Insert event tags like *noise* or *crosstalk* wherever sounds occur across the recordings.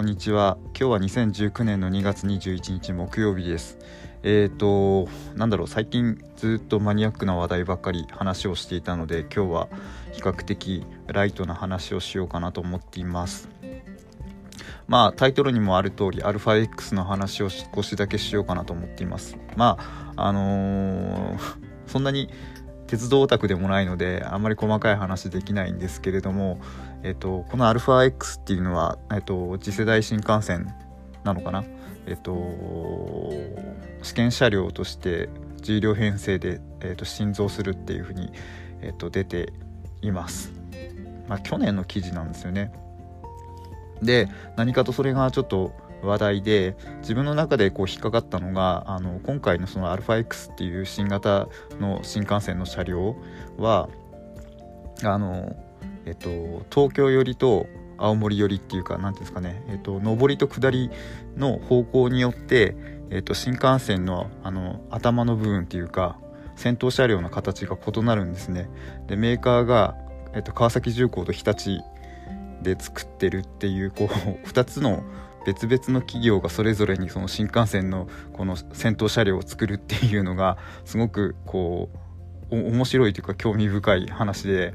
こんにちは。今日は2019年の2月21日木曜日です。えっ、ー、となんだろう最近ずっとマニアックな話題ばっかり話をしていたので今日は比較的ライトな話をしようかなと思っています。まあタイトルにもある通り αX の話を少しだけしようかなと思っています。まああのー、そんなに鉄道オタクでもないのであんまり細かい話できないんですけれども、えっと、この αX っていうのは、えっと、次世代新幹線なのかな、えっと、試験車両として重量編成で、えっと、新造するっていうふうに、えっと、出ています。まあ、去年の記事なんですよね。で何かとそれがちょっと話題で自分の中でこう引っかかったのがあの今回のその αX っていう新型の新幹線の車両はあの、えっと、東京寄りと青森寄りっていうか何ていうんですかね、えっと、上りと下りの方向によって、えっと、新幹線のあの頭の部分っていうか先頭車両の形が異なるんですね。でメーカーが、えっと、川崎重工と日立で作ってるっていうこう *laughs* 2つの別々の企業がそれぞれにその新幹線のこの先頭車両を作るっていうのがすごくこう面白いというか興味深い話で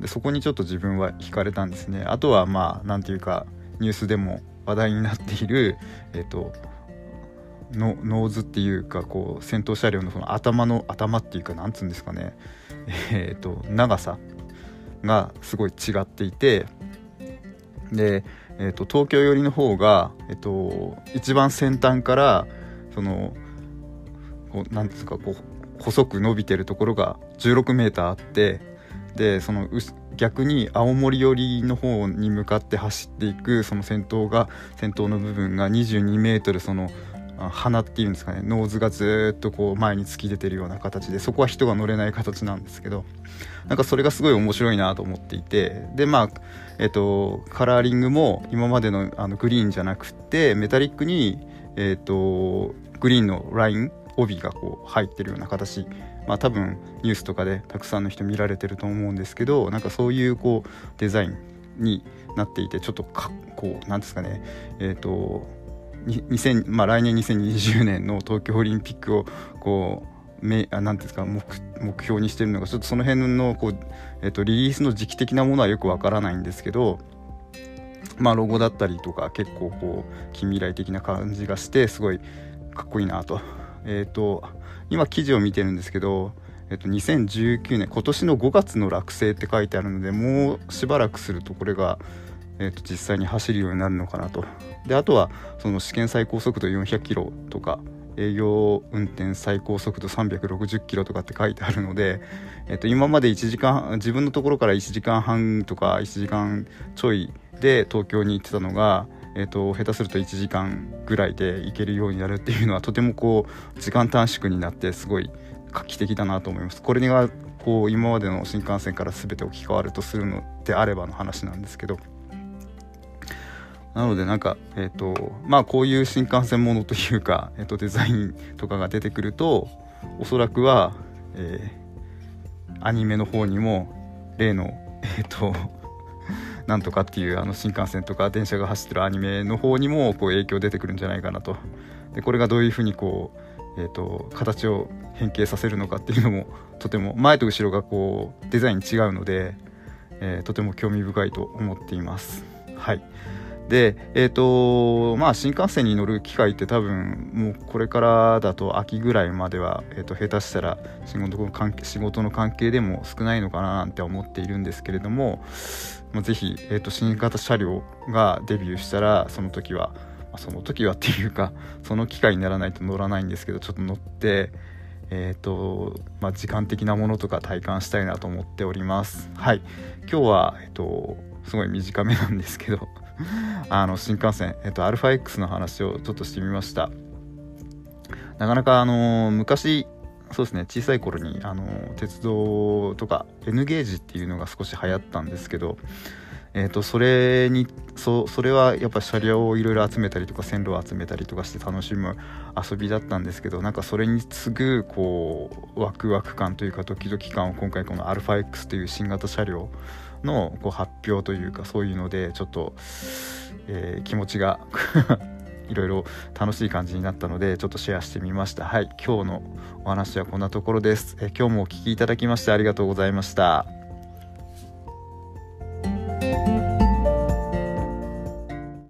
でそこにちょっと自分は惹かれたんですね。あとはまあ何ていうかニュースでも話題になっている *laughs* えっ、とノーズっていうかこう先頭車両のその頭の頭っていうかなんつうんですかね。*laughs* えっ、と長さがすごい違っていてでえーと、東京寄りの方が、えーと、一番先端からそのこうなんですかこう細く伸びてるところが16メーターあってでその逆に青森寄りの方に向かって走っていくその先頭が先頭の部分が22メートルその鼻っていうんですかね。ノーズがずっとこう前に突き出てるような形でそこは人が乗れない形なんですけどなんかそれがすごい面白いなと思っていてでまあえっとカラーリングも今までのあのグリーンじゃなくてメタリックにえっとグリーンのライン帯がこう入ってるような形まあ多分ニュースとかでたくさんの人見られてると思うんですけどなんかそういうこうデザインになっていてちょっとかこうなんですかね。えっ、と2000、まあ、来年2020年の東京オリンピックをこうめあなんですか目目標にしてるのがちょっとその辺のこう、えっと、リリースの時期的なものはよくわからないんですけどまあロゴだったりとか結構こう近未来的な感じがしてすごいかっこいいなと。え、と今記事を見てるんですけどえと、2019年今年の5月の落成って書いてあるのでもうしばらくするとこれがえー、と実際に走るようになるのかなとであとはその試験最高速度400キロとか営業運転最高速度360キロとかって書いてあるので、えー、と今まで1時間自分のところから1時間半とか1時間ちょいで東京に行ってたのが、えー、と下手すると1時間ぐらいで行けるようになるっていうのはとてもこう時間短縮になってすごい画期的だなと思います。これがこう今までの新幹線から全て置き換わるとするのであればの話なんですけど。なのでなんか、えっ、ー、と、まあこういう新幹線ものというか、*laughs* えっ、ー、とデザインとかが出てくると、おそらくは、えー、アニメの方にも、例の、えっ、と、*laughs* なんとかっていうあの新幹線とか電車が走ってるアニメの方にもこう影響出てくるんじゃないかなと。で、これがどういうふうにこう、えっ、と、形を変形させるのかっていうのも、とても、前と後ろがこう、デザイン違うので、えとても興味深いと思っています。はい。で、えっ、ー、とまあ、新幹線に乗る機会って多分もうこれからだと秋ぐらいまでは、えー、と下手したら仕事の関係仕事の関係でも少ないのかななんて思っているんですけれども、まあ、ぜひ、えー、と新型車両がデビューしたらその時は、まあ、その時はっていうかその機会にならないと乗らないんですけどちょっと乗ってえーとまあ、時間的なものとか体感したいなと思っております。はい、今日は、えーとすごい短めなんですけど *laughs* あの新幹線、えっと、αX の話をちょっとしてみました。なかなかあの昔そうですね小さい頃にあの鉄道とか N ゲージっていうのが少し流行ったんですけどえーと、それにそそれはやっぱ車両をいろいろ集めたりとか線路を集めたりとかして楽しむ遊びだったんですけどなんかそれに次ぐこうワクワク感というかドキドキ感を今回この αX という新型車両のこう発表というかそういうのでちょっと、えー、気持ちが *laughs* いろいろ楽しい感じになったのでちょっとシェアしてみました。はい今日のお話はこんなところです、え今日もお聴きいただきましてありがとうございました。